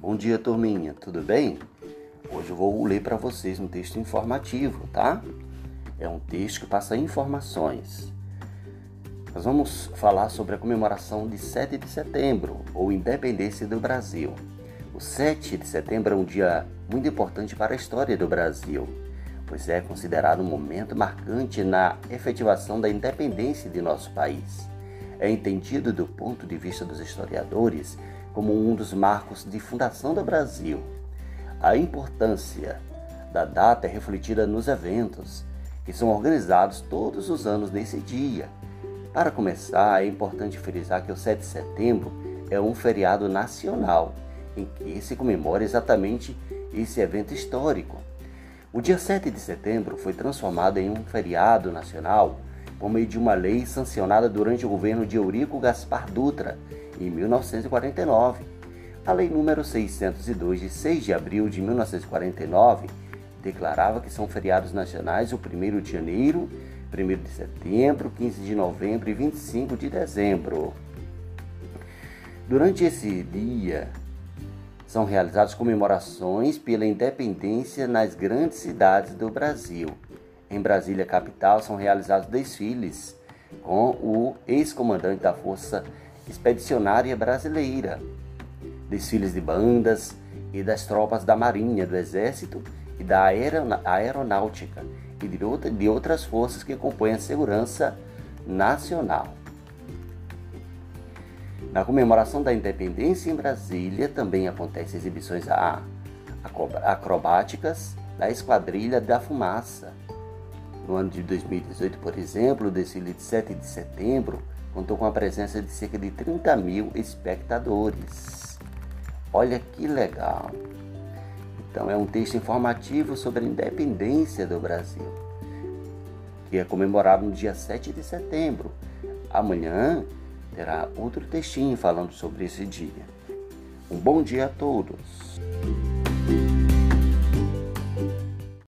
Bom dia, turminha, tudo bem? Hoje eu vou ler para vocês um texto informativo, tá? É um texto que passa informações. Nós vamos falar sobre a comemoração de 7 de setembro, ou Independência do Brasil. O 7 de setembro é um dia muito importante para a história do Brasil, pois é considerado um momento marcante na efetivação da independência de nosso país. É entendido do ponto de vista dos historiadores como um dos marcos de fundação do Brasil. A importância da data é refletida nos eventos que são organizados todos os anos nesse dia. Para começar, é importante frisar que o 7 de setembro é um feriado nacional em que se comemora exatamente esse evento histórico. O dia 7 de setembro foi transformado em um feriado nacional por meio de uma lei sancionada durante o governo de Eurico Gaspar Dutra, em 1949. A Lei número 602, de 6 de abril de 1949, declarava que são feriados nacionais o 1 de janeiro, 1 de setembro, 15 de novembro e 25 de dezembro. Durante esse dia, são realizadas comemorações pela independência nas grandes cidades do Brasil. Em Brasília, capital, são realizados desfiles com o ex-comandante da Força Expedicionária Brasileira, desfiles de bandas e das tropas da Marinha, do Exército e da Aeronáutica e de outras forças que compõem a segurança nacional. Na comemoração da independência em Brasília também acontecem exibições acrobáticas da Esquadrilha da Fumaça. No ano de 2018, por exemplo, o desfile de 7 de setembro contou com a presença de cerca de 30 mil espectadores. Olha que legal! Então, é um texto informativo sobre a independência do Brasil, que é comemorado no dia 7 de setembro. Amanhã terá outro textinho falando sobre esse dia. Um bom dia a todos!